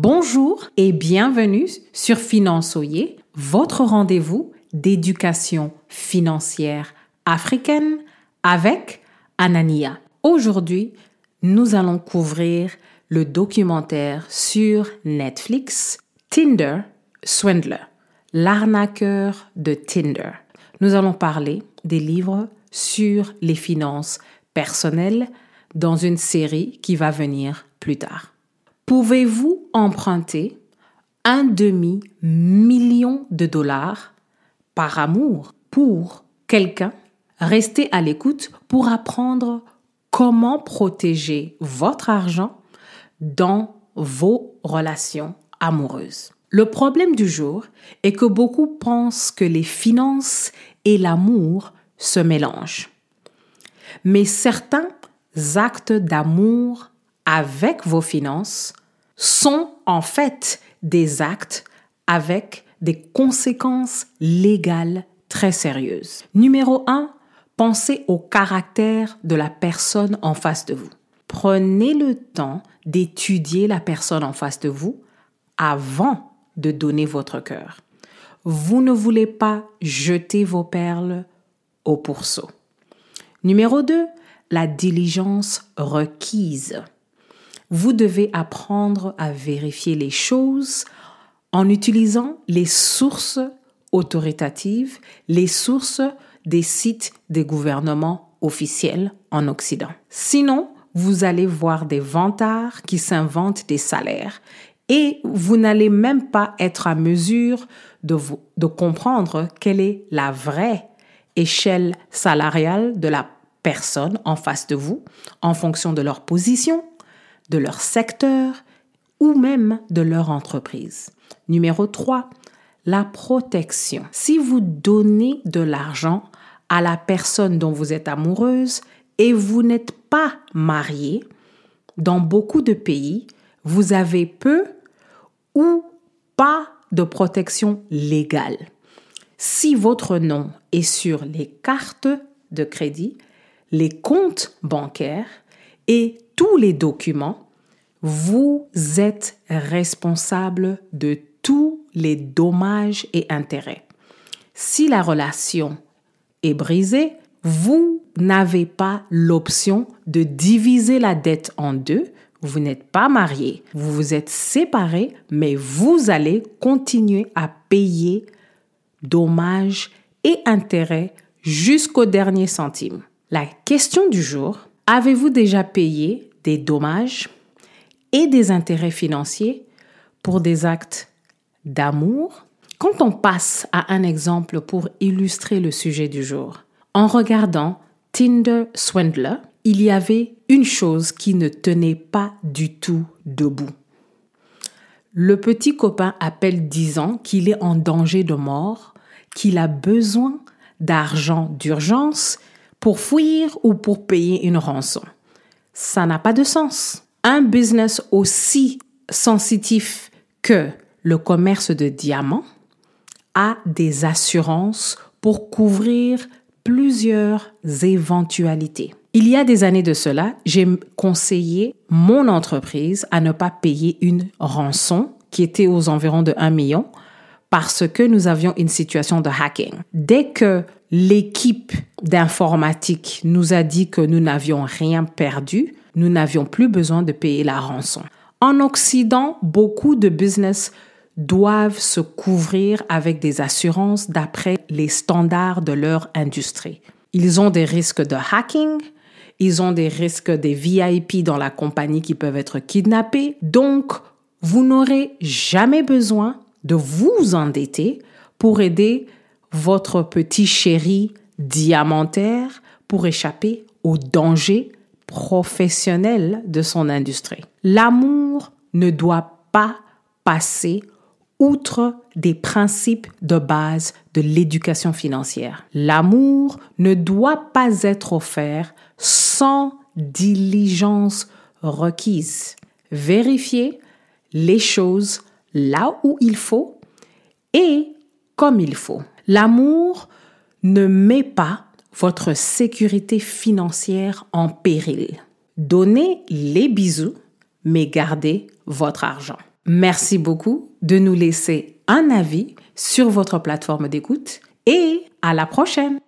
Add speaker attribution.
Speaker 1: Bonjour et bienvenue sur Finançoyer, votre rendez-vous d'éducation financière africaine avec Anania. Aujourd'hui, nous allons couvrir le documentaire sur Netflix Tinder Swindler, l'arnaqueur de Tinder. Nous allons parler des livres sur les finances personnelles dans une série qui va venir plus tard. Pouvez-vous emprunter un demi-million de dollars par amour pour quelqu'un? Restez à l'écoute pour apprendre comment protéger votre argent dans vos relations amoureuses. Le problème du jour est que beaucoup pensent que les finances et l'amour se mélangent. Mais certains actes d'amour avec vos finances sont en fait des actes avec des conséquences légales très sérieuses. Numéro 1, pensez au caractère de la personne en face de vous. Prenez le temps d'étudier la personne en face de vous avant de donner votre cœur. Vous ne voulez pas jeter vos perles au pourceau. Numéro 2, la diligence requise. Vous devez apprendre à vérifier les choses en utilisant les sources autoritatives, les sources des sites des gouvernements officiels en Occident. Sinon, vous allez voir des vantards qui s'inventent des salaires et vous n'allez même pas être à mesure de, comprendre quelle est la vraie échelle salariale de la personne en face de vous en fonction de leur position, de leur secteur ou même de leur entreprise. Numéro 3, la protection. Si vous donnez de l'argent à la personne dont vous êtes amoureuse et vous n'êtes pas marié, dans beaucoup de pays, vous avez peu ou pas de protection légale. Si votre nom est sur les cartes de crédit, les comptes bancaires et tous les documents, vous êtes responsable de tous les dommages et intérêts. Si la relation est brisée, vous n'avez pas l'option de diviser la dette en deux. Vous n'êtes pas marié, vous vous êtes séparés, mais vous allez continuer à payer dommages et intérêts jusqu'au dernier centime. La question du jour, avez-vous déjà payé des dommages? Et des intérêts financiers pour des actes d'amour Quand on passe à un exemple pour illustrer le sujet du jour, en regardant Tinder Swindler, il y avait une chose qui ne tenait pas du tout debout. Le petit copain appelle disant qu'il est en danger de mort, qu'il a besoin d'argent d'urgence pour fuir ou pour payer une rançon. Ça n'a pas de sens. Un business aussi sensitif que le commerce de diamants a des assurances pour couvrir plusieurs éventualités. Il y a des années de cela, j'ai conseillé mon entreprise à ne pas payer une rançon qui était aux environs de 1 million parce que nous avions une situation de hacking. Dès que l'équipe d'informatique nous a dit que nous n'avions rien perdu, nous n'avions plus besoin de payer la rançon. En Occident, beaucoup de business doivent se couvrir avec des assurances d'après les standards de leur industrie. Ils ont des risques de hacking, ils ont des risques des VIP dans la compagnie qui peuvent être kidnappés. Donc, vous n'aurez jamais besoin de vous endetter pour aider votre petit chéri diamantaire pour échapper aux dangers professionnels de son industrie. L'amour ne doit pas passer outre des principes de base de l'éducation financière. L'amour ne doit pas être offert sans diligence requise. Vérifiez les choses là où il faut et comme il faut. L'amour ne met pas votre sécurité financière en péril. Donnez les bisous, mais gardez votre argent. Merci beaucoup de nous laisser un avis sur votre plateforme d'écoute et à la prochaine.